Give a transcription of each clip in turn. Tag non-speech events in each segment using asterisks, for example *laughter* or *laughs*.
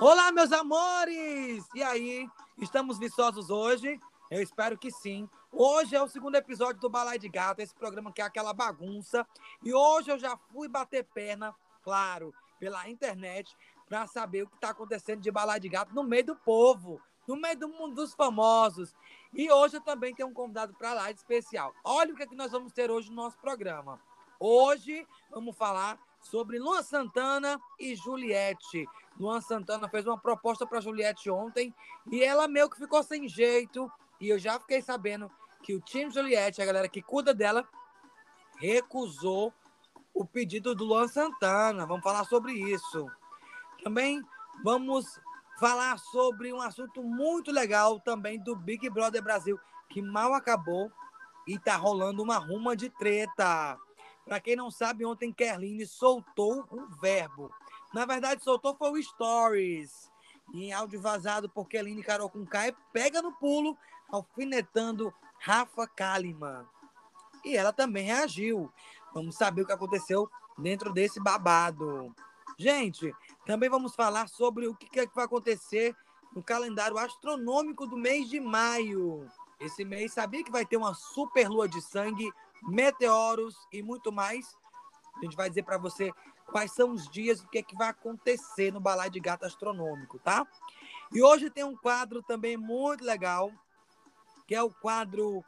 Olá, meus amores! E aí, estamos viçosos hoje? Eu espero que sim. Hoje é o segundo episódio do Balai de Gato, esse programa que é aquela bagunça. E hoje eu já fui bater perna, claro, pela internet, para saber o que está acontecendo de Balai de Gato no meio do povo, no meio do mundo dos famosos. E hoje eu também tenho um convidado para lá especial. Olha o que, é que nós vamos ter hoje no nosso programa. Hoje vamos falar sobre Luan Santana e Juliette. Luan Santana fez uma proposta para Juliette ontem e ela meio que ficou sem jeito. E eu já fiquei sabendo que o time Juliette, a galera que cuida dela, recusou o pedido do Luan Santana. Vamos falar sobre isso. Também vamos falar sobre um assunto muito legal também do Big Brother Brasil, que mal acabou e tá rolando uma ruma de treta. Para quem não sabe, ontem Kerline soltou um verbo. Na verdade, soltou foi o Stories. E em áudio vazado, porque Kerline Carol com Kai pega no pulo, alfinetando Rafa Kalimann. E ela também reagiu. Vamos saber o que aconteceu dentro desse babado. Gente, também vamos falar sobre o que, é que vai acontecer no calendário astronômico do mês de maio. Esse mês, sabia que vai ter uma super lua de sangue meteoros e muito mais. A gente vai dizer para você quais são os dias, o que é que vai acontecer no Balai de Gato Astronômico, tá? E hoje tem um quadro também muito legal, que é o quadro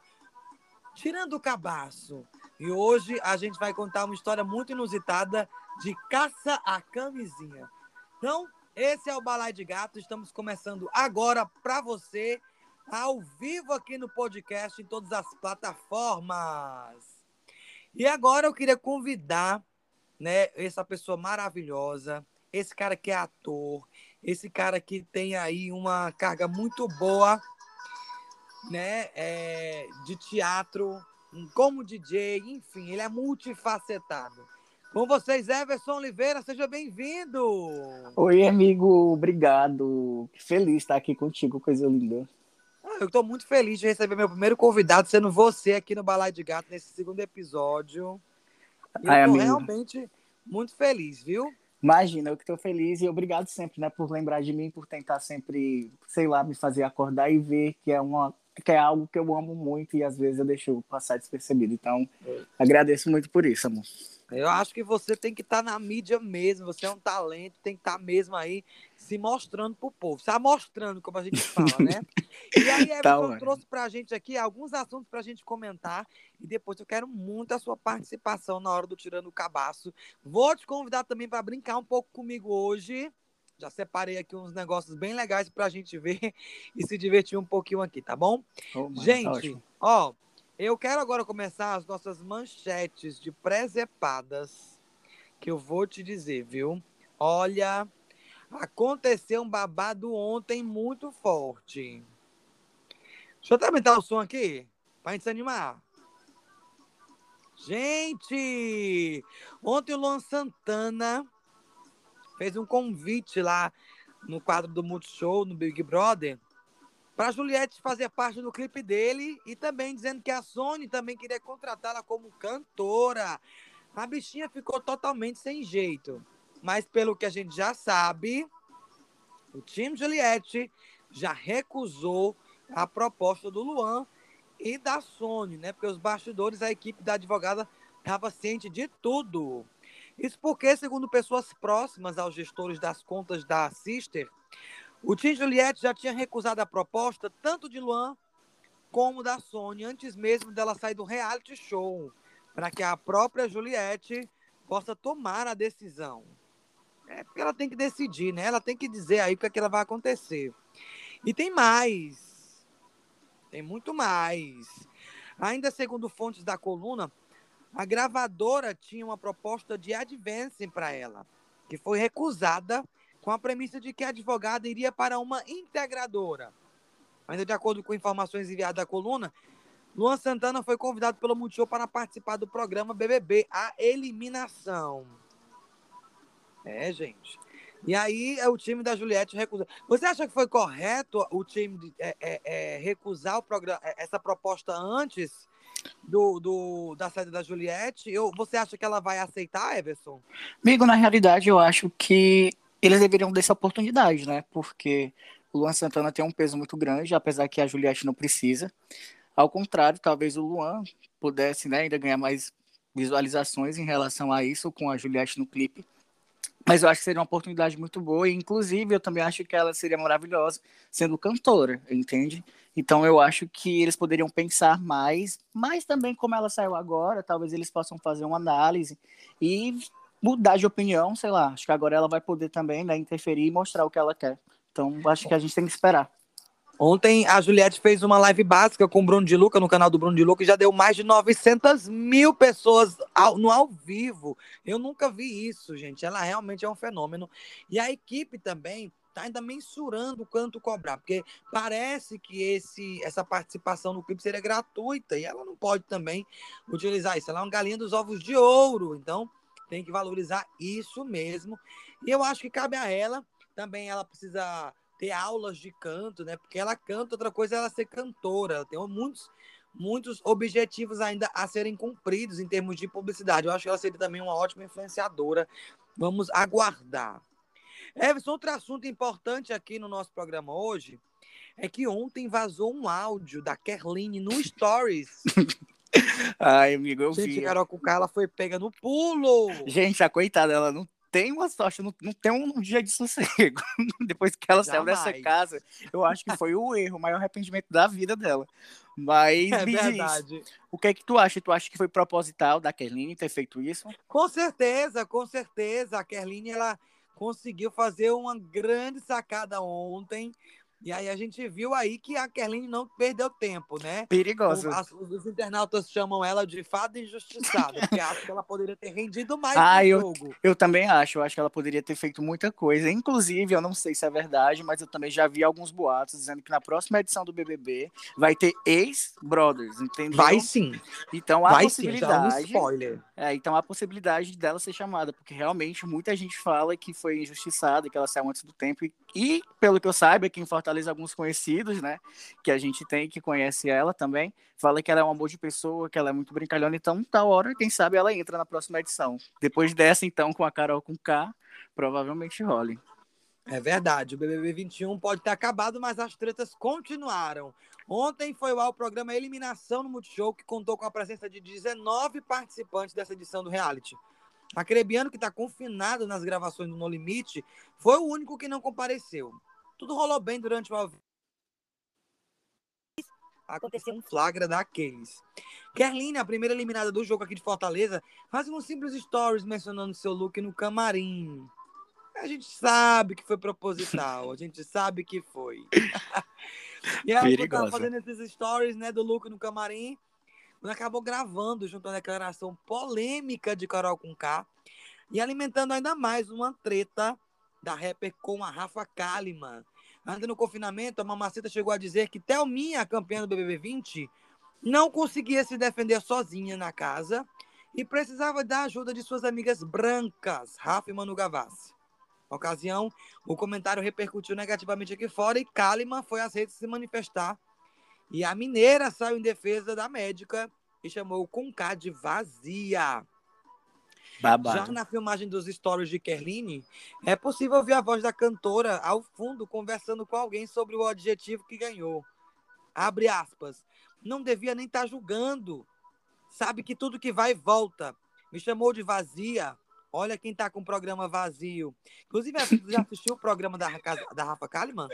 Tirando o Cabaço. E hoje a gente vai contar uma história muito inusitada de caça à camisinha. Então, esse é o Balai de Gato. Estamos começando agora para você ao vivo aqui no podcast, em todas as plataformas. E agora eu queria convidar né, essa pessoa maravilhosa, esse cara que é ator, esse cara que tem aí uma carga muito boa né, é, de teatro, como DJ, enfim, ele é multifacetado. Com vocês, Everson Oliveira, seja bem-vindo. Oi, amigo, obrigado. Feliz estar aqui contigo, coisa linda. Eu estou muito feliz de receber meu primeiro convidado, sendo você aqui no Balai de Gato, nesse segundo episódio. E Ai, eu tô realmente muito feliz, viu? Imagina, eu que estou feliz e obrigado sempre, né, por lembrar de mim, por tentar sempre, sei lá, me fazer acordar e ver que é uma que é algo que eu amo muito e às vezes eu deixo passar despercebido. Então, é. agradeço muito por isso, amor. Eu acho que você tem que estar tá na mídia mesmo, você é um talento, tem que estar tá mesmo aí se mostrando pro povo, se mostrando, como a gente fala, né? *laughs* E aí, Everton tá, trouxe pra gente aqui alguns assuntos pra gente comentar e depois eu quero muito a sua participação na hora do Tirando o Cabaço. Vou te convidar também para brincar um pouco comigo hoje. Já separei aqui uns negócios bem legais pra gente ver *laughs* e se divertir um pouquinho aqui, tá bom? Oh, gente, tá ó, eu quero agora começar as nossas manchetes de presepadas, que eu vou te dizer, viu? Olha, aconteceu um babado ontem muito forte. Deixa eu até aumentar o som aqui, pra gente se animar. Gente, ontem o Luan Santana fez um convite lá no quadro do Multishow, no Big Brother, para Juliette fazer parte do clipe dele e também dizendo que a Sony também queria contratá-la como cantora. A bichinha ficou totalmente sem jeito. Mas pelo que a gente já sabe, o time Juliette já recusou a proposta do Luan e da Sony, né? Porque os bastidores, a equipe da advogada estava ciente de tudo. Isso porque, segundo pessoas próximas aos gestores das contas da Sister, o Tim Juliette já tinha recusado a proposta tanto de Luan como da Sony antes mesmo dela sair do reality show, para que a própria Juliette possa tomar a decisão. É porque ela tem que decidir, né? Ela tem que dizer aí o que, é que ela vai acontecer. E tem mais. Tem muito mais. Ainda segundo fontes da coluna, a gravadora tinha uma proposta de advance para ela, que foi recusada com a premissa de que a advogada iria para uma integradora. Ainda de acordo com informações enviadas à coluna, Luan Santana foi convidado pelo Multishow para participar do programa BBB, A Eliminação. É, gente. E aí é o time da Juliette recusou. Você acha que foi correto o time de, é, é, é, recusar o programa, é, essa proposta antes do, do, da saída da Juliette? Eu, você acha que ela vai aceitar, Everson? Amigo, na realidade, eu acho que eles deveriam dar essa oportunidade, né? Porque o Luan Santana tem um peso muito grande, apesar que a Juliette não precisa. Ao contrário, talvez o Luan pudesse né, ainda ganhar mais visualizações em relação a isso com a Juliette no clipe. Mas eu acho que seria uma oportunidade muito boa, e inclusive eu também acho que ela seria maravilhosa sendo cantora, entende? Então eu acho que eles poderiam pensar mais, mas também como ela saiu agora, talvez eles possam fazer uma análise e mudar de opinião, sei lá. Acho que agora ela vai poder também né, interferir e mostrar o que ela quer. Então acho que a gente tem que esperar. Ontem a Juliette fez uma live básica com o Bruno de Luca, no canal do Bruno de Luca, e já deu mais de 900 mil pessoas ao, no ao vivo. Eu nunca vi isso, gente. Ela realmente é um fenômeno. E a equipe também está ainda mensurando quanto cobrar, porque parece que esse, essa participação no clipe seria gratuita e ela não pode também utilizar isso. Ela é uma galinha dos ovos de ouro, então tem que valorizar isso mesmo. E eu acho que cabe a ela também, ela precisa ter aulas de canto, né? Porque ela canta, outra coisa é ela ser cantora. Ela tem muitos, muitos objetivos ainda a serem cumpridos em termos de publicidade. Eu acho que ela seria também uma ótima influenciadora. Vamos aguardar. Everson, outro assunto importante aqui no nosso programa hoje é que ontem vazou um áudio da Kerline no Stories. *laughs* Ai, amigo, eu Gente, vi. Gente, Carol Cucá, ela foi pega no pulo. Gente, a coitada, ela não tem uma sorte, não, não tem um dia de sossego. *laughs* Depois que ela Jamais. saiu dessa casa, eu acho que foi o erro, o maior arrependimento da vida dela. Mas é verdade. Diz, o que é que tu acha? Tu acha que foi proposital da Kerline ter feito isso? Com certeza, com certeza. A Kerline, ela conseguiu fazer uma grande sacada ontem. E aí a gente viu aí que a Kerline não perdeu tempo, né? Perigoso. As, os internautas chamam ela de fada injustiçada, porque acho que ela poderia ter rendido mais ah, no eu, jogo. Eu também acho, eu acho que ela poderia ter feito muita coisa. Inclusive, eu não sei se é verdade, mas eu também já vi alguns boatos dizendo que na próxima edição do BBB vai ter ex-brothers, entendeu? Vai sim. Então há vai possibilidade. Sim, um spoiler. É, então há possibilidade dela ser chamada, porque realmente muita gente fala que foi injustiçada, que ela saiu antes do tempo e, e pelo que eu saiba, quem Fortaleza alguns conhecidos, né? Que a gente tem que conhece ela também. Fala que ela é um amor de pessoa, que ela é muito brincalhona. Então, tá hora, quem sabe ela entra na próxima edição. Depois dessa, então, com a Carol com K, provavelmente role. É verdade, o BBB 21 pode ter acabado, mas as tretas continuaram. Ontem foi ao programa Eliminação no Multishow, que contou com a presença de 19 participantes dessa edição do reality. Acrebiano, que está confinado nas gravações do No Limite, foi o único que não compareceu. Tudo rolou bem durante o aconteceu um flagra daqueles. Kerline, a primeira eliminada do jogo aqui de Fortaleza, faz um simples stories mencionando seu look no camarim. A gente sabe que foi proposital, a gente sabe que foi. *laughs* e ela tava fazendo esses stories, né, do look no camarim, quando acabou gravando junto à declaração polêmica de Carol com K e alimentando ainda mais uma treta da rapper com a Rafa Kalimann. Ainda no confinamento, a Mamacita chegou a dizer que Thelminha, a campeã do BBB 20, não conseguia se defender sozinha na casa e precisava da ajuda de suas amigas brancas, Rafa e Manu Gavassi. Na ocasião, o comentário repercutiu negativamente aqui fora e Kalimann foi às redes se manifestar. E a mineira saiu em defesa da médica e chamou o Conká de vazia. Babado. Já na filmagem dos stories de Kerline, é possível ouvir a voz da cantora ao fundo conversando com alguém sobre o adjetivo que ganhou. Abre aspas. Não devia nem estar tá julgando. Sabe que tudo que vai volta. Me chamou de vazia. Olha quem tá com o programa vazio. Inclusive, você já assistiu o programa da, da Rafa Kalimann?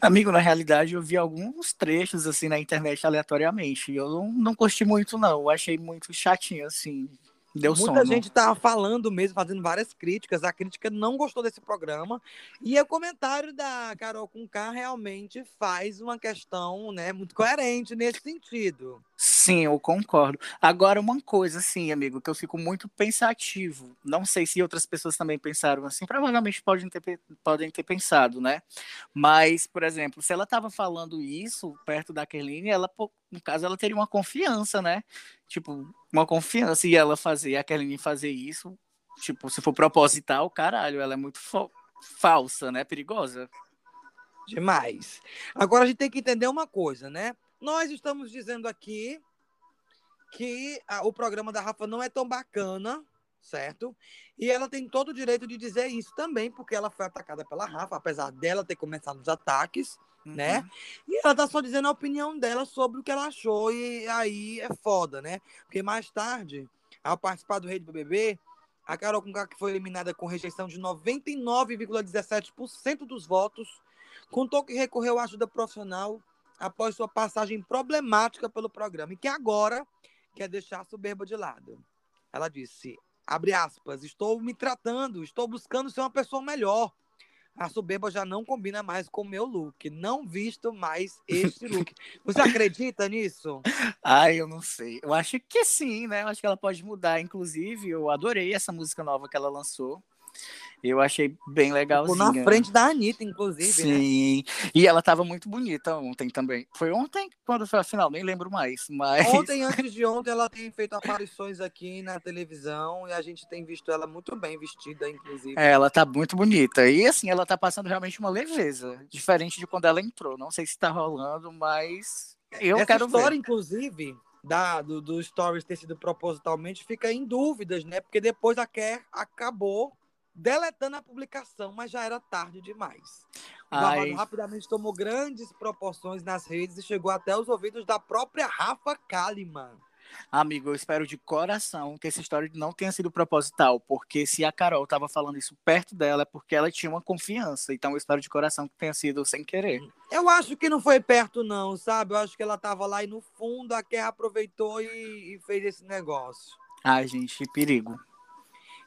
Amigo, na realidade, eu vi alguns trechos assim na internet aleatoriamente. Eu não, não curti muito, não. Eu achei muito chatinho, assim. Deu Muita sono. gente tá falando mesmo, fazendo várias críticas. A crítica não gostou desse programa. E o comentário da Carol com K realmente faz uma questão né, muito coerente nesse sentido. Sim, eu concordo. Agora, uma coisa, assim, amigo, que eu fico muito pensativo. Não sei se outras pessoas também pensaram assim. Provavelmente podem ter, podem ter pensado, né? Mas, por exemplo, se ela estava falando isso perto da Kerline, ela, no caso, ela teria uma confiança, né? Tipo, uma confiança e ela fazer, a Kerline fazer isso, tipo, se for proposital, caralho, ela é muito falsa, né? Perigosa. Demais. Agora a gente tem que entender uma coisa, né? Nós estamos dizendo aqui que a, o programa da Rafa não é tão bacana, certo? E ela tem todo o direito de dizer isso também, porque ela foi atacada pela Rafa, apesar dela ter começado os ataques, uhum. né? E ela tá só dizendo a opinião dela sobre o que ela achou, e aí é foda, né? Porque mais tarde, ao participar do Rei do BBB, a Carol Conká que foi eliminada com rejeição de 99,17% dos votos, contou que recorreu à ajuda profissional após sua passagem problemática pelo programa e que agora quer deixar a soberba de lado. Ela disse: abre aspas, estou me tratando, estou buscando ser uma pessoa melhor. A soberba já não combina mais com o meu look. Não visto mais este look. *laughs* Você acredita nisso? Ai, eu não sei. Eu acho que sim, né? Eu acho que ela pode mudar. Inclusive, eu adorei essa música nova que ela lançou. Eu achei bem legalzinha. Ficou na frente da Anitta, inclusive. Né? Sim. Né? E ela tava muito bonita ontem também. Foi ontem? Quando foi a final? Nem lembro mais. Mas... Ontem, antes de ontem, ela tem feito aparições aqui na televisão e a gente tem visto ela muito bem vestida, inclusive. É, ela tá muito bonita. E assim, ela tá passando realmente uma leveza. Diferente de quando ela entrou. Não sei se tá rolando, mas. Eu Essa quero história, ver. inclusive, da, do, do Stories ter sido propositalmente, fica em dúvidas, né? Porque depois a Kerr acabou deletando a publicação, mas já era tarde demais. O babado rapidamente tomou grandes proporções nas redes e chegou até os ouvidos da própria Rafa Kalimann. Amigo, eu espero de coração que essa história não tenha sido proposital, porque se a Carol estava falando isso perto dela é porque ela tinha uma confiança. Então eu espero de coração que tenha sido sem querer. Eu acho que não foi perto, não, sabe? Eu acho que ela estava lá e no fundo a Kerr aproveitou e, e fez esse negócio. Ai, gente, perigo.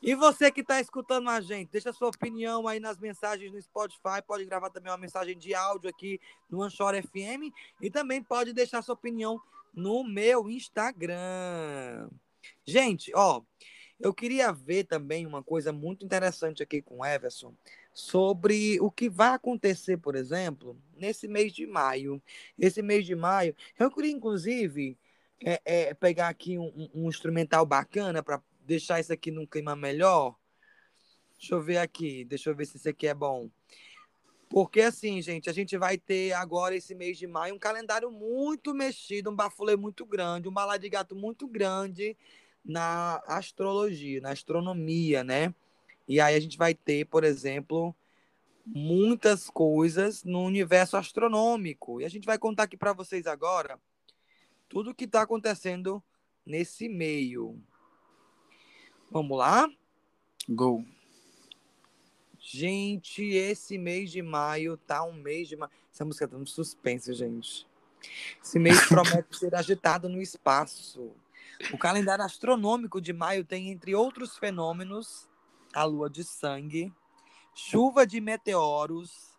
E você que está escutando a gente, deixa sua opinião aí nas mensagens no Spotify, pode gravar também uma mensagem de áudio aqui no Anchor FM e também pode deixar sua opinião no meu Instagram. Gente, ó, eu queria ver também uma coisa muito interessante aqui com o Everson sobre o que vai acontecer, por exemplo, nesse mês de maio. Esse mês de maio, eu queria inclusive é, é, pegar aqui um, um instrumental bacana para deixar isso aqui num clima melhor. Deixa eu ver aqui, deixa eu ver se isso aqui é bom. Porque assim, gente, a gente vai ter agora esse mês de maio um calendário muito mexido, um bafulê muito grande, um balai de gato muito grande na astrologia, na astronomia, né? E aí a gente vai ter, por exemplo, muitas coisas no universo astronômico. E a gente vai contar aqui para vocês agora tudo o que está acontecendo nesse meio. Vamos lá? Go. Gente, esse mês de maio tá um mês de maio. Essa música tá no suspense, gente. Esse mês *laughs* promete ser agitado no espaço. O calendário astronômico de maio tem, entre outros fenômenos, a lua de sangue, chuva de meteoros,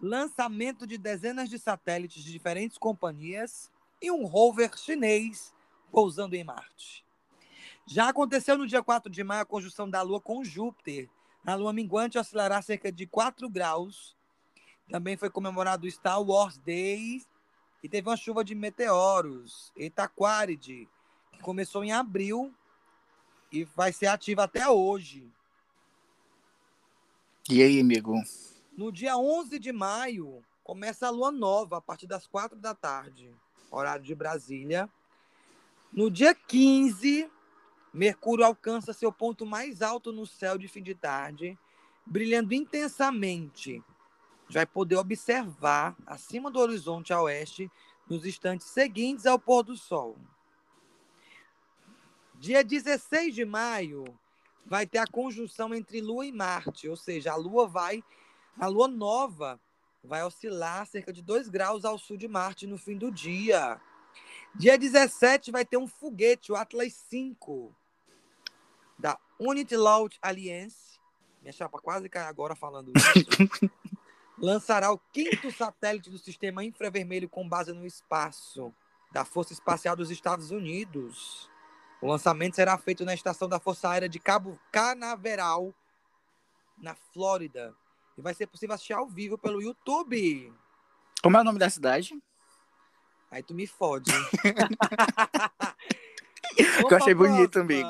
lançamento de dezenas de satélites de diferentes companhias e um rover chinês pousando em Marte. Já aconteceu no dia 4 de maio a conjunção da Lua com Júpiter. A Lua minguante oscilará cerca de 4 graus. Também foi comemorado o Star Wars Day e teve uma chuva de meteoros. Itaquáride, que começou em abril e vai ser ativa até hoje. E aí, amigo? No dia 11 de maio, começa a lua nova, a partir das 4 da tarde, horário de Brasília. No dia 15, Mercúrio alcança seu ponto mais alto no céu de fim de tarde, brilhando intensamente. Vai poder observar acima do horizonte a oeste nos instantes seguintes ao pôr do sol. Dia 16 de maio vai ter a conjunção entre Lua e Marte, ou seja, a Lua vai, a Lua nova vai oscilar cerca de 2 graus ao sul de Marte no fim do dia. Dia 17 vai ter um foguete, o Atlas 5, da Unity Launch Alliance, minha chapa quase cai agora falando isso, *laughs* lançará o quinto satélite do sistema infravermelho com base no espaço da Força Espacial dos Estados Unidos. O lançamento será feito na estação da Força Aérea de Cabo Canaveral, na Flórida. E vai ser possível assistir ao vivo pelo YouTube. Como é o nome da cidade? Aí tu me fode. *laughs* eu achei bonito, amigo.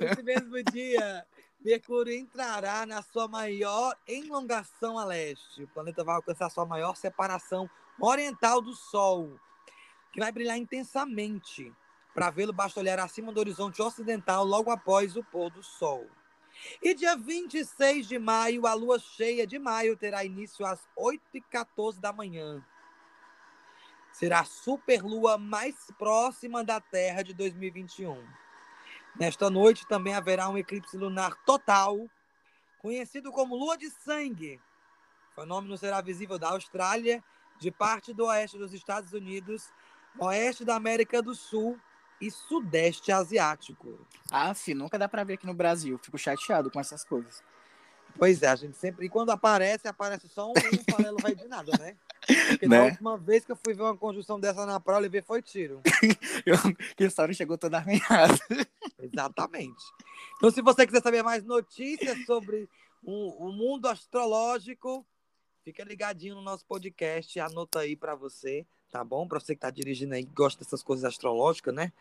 Nesse mesmo dia, Mercúrio entrará na sua maior elongação a leste. O planeta vai alcançar sua maior separação oriental do Sol, que vai brilhar intensamente Para vê-lo, basta olhar acima do horizonte ocidental logo após o pôr do sol. E dia 26 de maio, a lua cheia de maio terá início às 8h14 da manhã. Será a superlua mais próxima da Terra de 2021. Nesta noite também haverá um eclipse lunar total, conhecido como lua de sangue. O fenômeno será visível da Austrália, de parte do oeste dos Estados Unidos, oeste da América do Sul e sudeste asiático. Ah, sim, nunca dá pra ver aqui no Brasil. Fico chateado com essas coisas. Pois é, a gente sempre. E quando aparece, aparece só um, um farelo vai de nada, né? *laughs* Porque né? última vez que eu fui ver uma conjunção dessa na praia, eu levei foi tiro. *laughs* que a história chegou toda arranhada. Exatamente. Então, se você quiser saber mais notícias sobre o, o mundo astrológico, fica ligadinho no nosso podcast, anota aí para você, tá bom? Para você que tá dirigindo aí, que gosta dessas coisas astrológicas, né?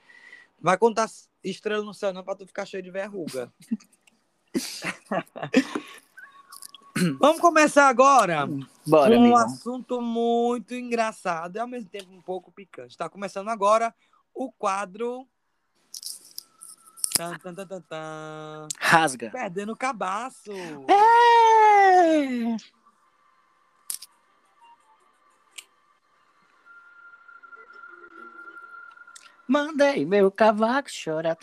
Vai contar estrela no céu não para tu ficar cheio de verruga. *laughs* Vamos começar agora Bora, com um amigo. assunto muito engraçado e ao mesmo tempo um pouco picante. Está começando agora o quadro. Tan, tan, tan. Rasga. Perdendo o cabaço. É! Mandei meu cavaco chorar.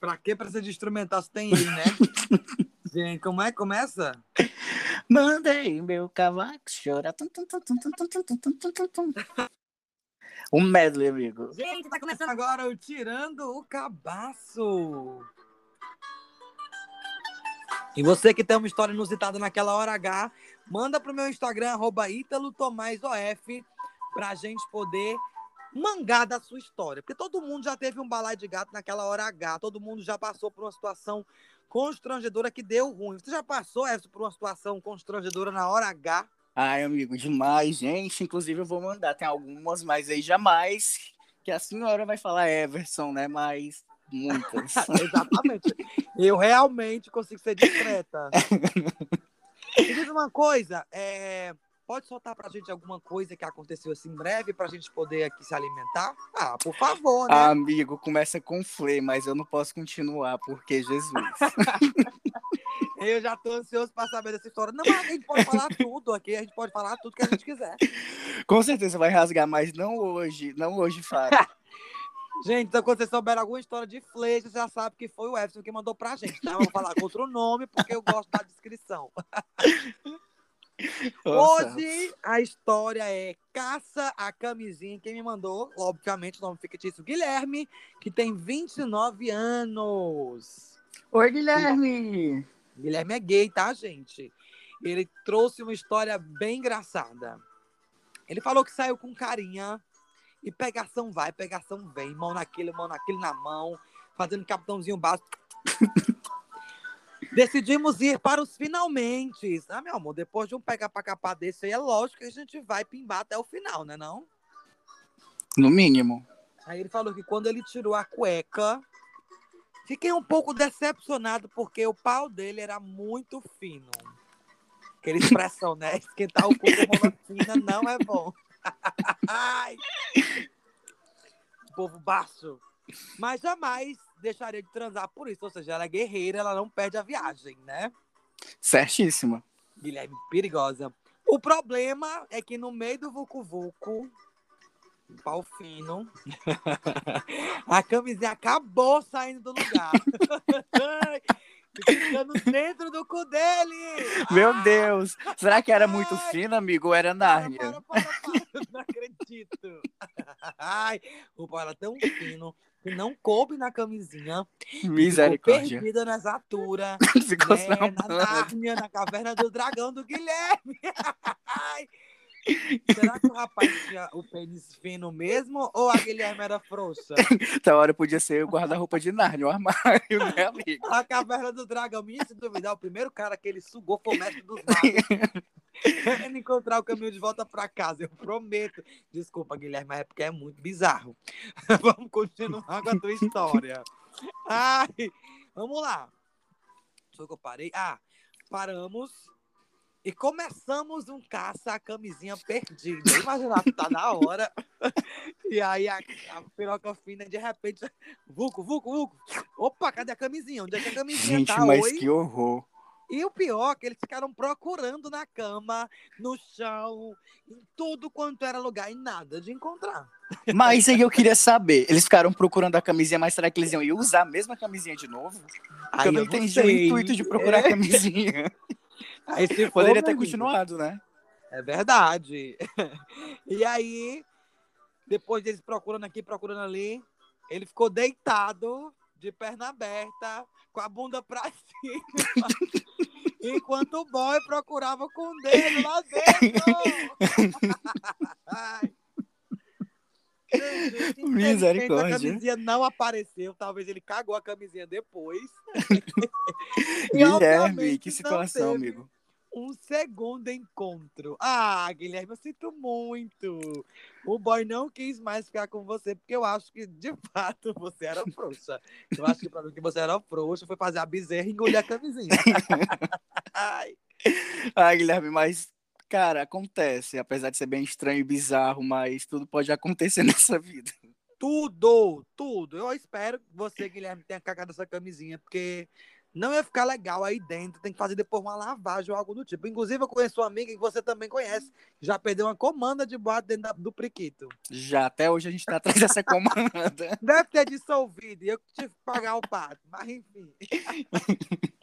Pra que precisa de instrumental se tem ele, né? *laughs* Gente, como é que começa? Mandei meu cavaco chorar. Um medley, amigo. Gente, tá começando agora o Tirando o Cabaço. E você que tem uma história inusitada naquela hora H, manda pro meu Instagram, arroba ItaloTomaisof, pra gente poder mangar da sua história. Porque todo mundo já teve um balai de gato naquela hora H, todo mundo já passou por uma situação constrangedora que deu ruim. Você já passou, Edson, por uma situação constrangedora na hora H? Ai, amigo, demais, gente. Inclusive, eu vou mandar. Tem algumas, mas aí jamais que a senhora vai falar Everson, né? Mas muitas. *laughs* Exatamente. Eu realmente consigo ser discreta. *laughs* Me diz uma coisa, é... pode soltar pra gente alguma coisa que aconteceu assim breve pra gente poder aqui se alimentar? Ah, por favor, né? Amigo, começa com flê, mas eu não posso continuar, porque Jesus. *laughs* Eu já tô ansioso pra saber dessa história. Não, mas a gente pode falar tudo aqui, a gente pode falar tudo que a gente quiser. Com certeza vai rasgar, mas não hoje, não hoje, Fábio. *laughs* Gente, então quando vocês souberem alguma história de flecha, você já sabe que foi o Everson que mandou pra gente, tá? Eu vou falar com outro nome, porque eu gosto da descrição. *laughs* Nossa. Hoje a história é Caça a Camisinha. Quem me mandou, obviamente, o nome fictício Guilherme, que tem 29 anos. Oi, Guilherme! Guilherme é gay, tá, gente? Ele trouxe uma história bem engraçada. Ele falou que saiu com carinha e pegação vai, pegação vem, mão naquele, mão naquele na mão, fazendo capitãozinho básico. Decidimos ir para os finalmente. Ah, meu amor, depois de um pegar pra capar desse aí, é lógico que a gente vai pimbar até o final, né não? No mínimo. Aí ele falou que quando ele tirou a cueca, fiquei um pouco decepcionado porque o pau dele era muito fino. Aquela expressão, né? *laughs* Esquentar o cu com fina não é bom. *laughs* Ai. Povo baixo. Mas jamais deixaria de transar por isso. Ou seja, ela é guerreira, ela não perde a viagem, né? Certíssima. Guilherme, perigosa. O problema é que no meio do Vucu Vucu, pau fino, *laughs* a camisinha acabou saindo do lugar. *laughs* Ficando dentro do cu dele. Meu Ah! Deus! Será que era muito Ai. fino, amigo, ou era Para, Nárnia? para, para, para. Não acredito. *laughs* Ai, o pau era tão fino que não coube na camisinha. Misericórdia. perdida nas alturas. *laughs* Né, na Nárnia, na caverna do dragão do Guilherme. *laughs* Ai. *laughs* Será que o rapaz tinha o pênis fino mesmo ou a Guilherme era frouxa? *laughs* Essa hora podia ser o guarda-roupa de Nárnia, o armário, né, amigo? A caverna do dragão, minha se duvidar, o primeiro cara que ele sugou foi o mestre dos magos. *laughs* Querendo encontrar o caminho de volta pra casa, eu prometo. Desculpa, Guilherme, mas é porque é muito bizarro. Vamos continuar com a tua história. Ai, vamos lá. Foi que eu parei? Ah, paramos. E começamos um caça a camisinha perdida. Imagina, tá na hora. E aí a, a piroca fina, de repente, vuco, vuco, vuco. Opa, cadê a camisinha? Onde é que a camisinha Gente, tá? mas Oi? que horror. E o pior é que eles ficaram procurando na cama, no chão, em tudo quanto era lugar, e nada de encontrar. Mas aí eu queria saber, eles ficaram procurando a camisinha, mas será que eles iam usar a mesma camisinha de novo? Porque eu não entendi o intuito de procurar a É. camisinha. Aí se *laughs* Poderia ter amigo, continuado, né? É verdade. *laughs* E aí, depois deles procurando aqui, procurando ali, ele ficou deitado, de perna aberta, com a bunda pra *laughs* cima, enquanto o boy procurava com o dedo lá dentro. Gente, Misericórdia. A camisinha não apareceu, talvez ele cagou a camisinha depois. Guilherme, que situação, amigo. Um segundo encontro. Ah, Guilherme, eu sinto muito. O boy não quis mais ficar com você, porque eu acho que, de *laughs* fato, você era frouxa. Eu acho que pra mim que você era frouxa foi fazer a bezerra e engolir a camisinha. *laughs* Ai, Ah, Guilherme, mas, cara, acontece. Apesar de ser bem estranho e bizarro, mas tudo pode acontecer *laughs* nessa vida. tudo, tudo. Eu espero que você, Guilherme, tenha cagado essa camisinha, porque não ia ficar legal aí dentro. Tem que fazer depois uma lavagem ou algo do tipo. Inclusive, eu conheço uma amiga que você também conhece. Já perdeu uma comanda de boate dentro da- do priquito. Já até hoje a gente tá atrás dessa comanda. Deve ter dissolvido e eu tive que pagar o pato. Mas enfim. *laughs*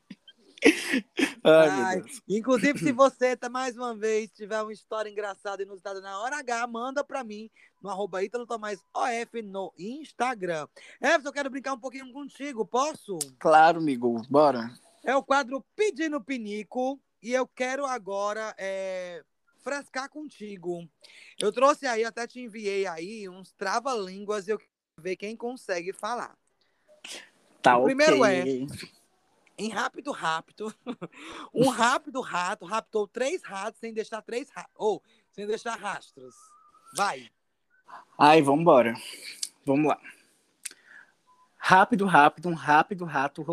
*laughs* Ai, Ai. Inclusive, se *clears throat* você, tá, mais uma vez, tiver uma história engraçada e inusitada na hora H, manda pra mim no arroba Ítalo Tomás OF no Instagram. Everton, eu quero brincar um pouquinho contigo, posso? Claro, amigo, bora. É o quadro Pedindo Pinico e eu quero agora é, frescar contigo. Eu trouxe aí, até te enviei aí, uns trava-línguas e eu quero ver quem consegue falar. Tá O primeiro é- Em rápido, rápido, *laughs* um rápido rato raptou três ratos sem deixar três ou sem deixar rastros. Vai. Ai, vambora. Vamos lá. Rápido, rápido, um rápido rato. *laughs*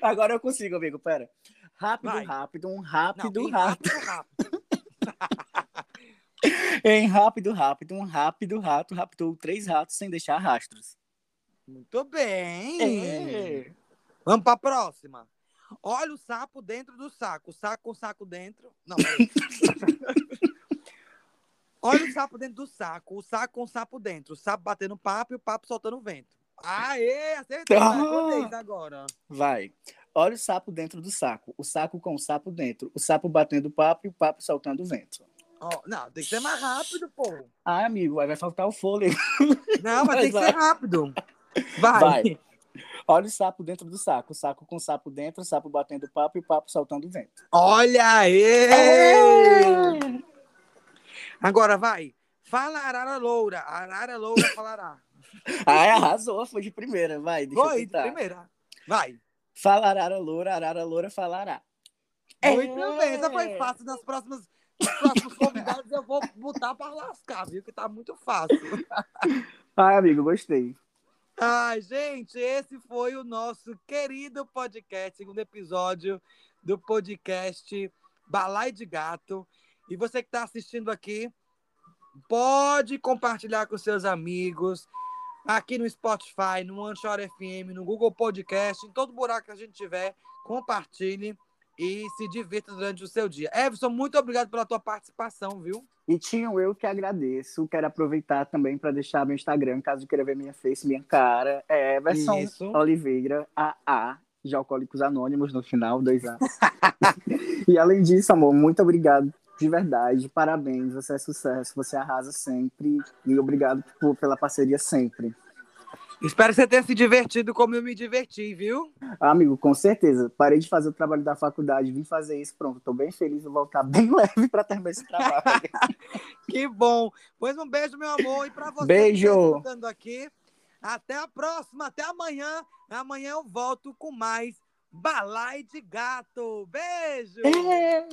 Agora eu consigo, amigo, pera. Rápido, Vai. rápido, um não, rápido em rato. rápido, rápido. *laughs* Em rápido, rápido, um rápido rato raptou três ratos sem deixar rastros. Muito bem. É. Vamos para a próxima. Olha o sapo dentro do saco. O saco com o saco dentro. Não. *laughs* Olha o sapo dentro do saco. O saco com o sapo dentro. O sapo batendo papo e o papo soltando vento. Aê, acertou. Ah. Tua vez agora. Vai. Olha o sapo dentro do saco. O saco com o sapo dentro. O sapo batendo papo e o papo soltando vento. Ó, não, tem que ser mais rápido, pô. Ai, amigo, aí vai faltar o fôlego. Não, mas Vai, tem que vai. ser rápido. Vai. Vai. Olha o sapo dentro do saco. O saco com o sapo dentro, o sapo batendo papo e o papo soltando vento. Olha aí! É. Agora vai. Fala arara loura. Arara loura falará. *laughs* Ai, arrasou, foi de primeira. Vai, deixa eu Foi, de tentar. primeira. Vai. Fala arara loura, arara loura falará. Muito É. bem, essa foi fácil. Nas próximas, próximos convidados eu vou botar para lascar, viu? Que tá muito fácil. *laughs* Ai, amigo, gostei. Ai, gente, esse foi o nosso querido podcast, segundo episódio do podcast Balai de Gato. E você que está assistindo aqui, pode compartilhar com seus amigos, aqui no Spotify, no Anchor FM, no Google Podcast, em todo buraco que a gente tiver, compartilhe e se divirta durante o seu dia. Everson, muito obrigado pela tua participação, viu? E tinha eu que agradeço. Quero aproveitar também para deixar meu Instagram, caso queira ver minha face, minha cara. É Everson Isso. Oliveira, AA, de Alcoólicos Anônimos no final, dois A. *laughs* e além disso, amor, muito obrigado de verdade. Parabéns, você é sucesso, você arrasa sempre. E obrigado por- pela parceria sempre. Espero que você tenha se divertido como eu me diverti, viu? Amigo, com certeza. Parei de fazer o trabalho da faculdade, vim fazer isso, pronto. Tô bem feliz, vou voltar bem *laughs* leve para terminar esse trabalho. *laughs* Que bom. Pois um beijo, meu amor. E para você Beijo. que tá aqui, até a próxima, até amanhã. Amanhã eu volto com mais Balai de Gato. Beijo! É.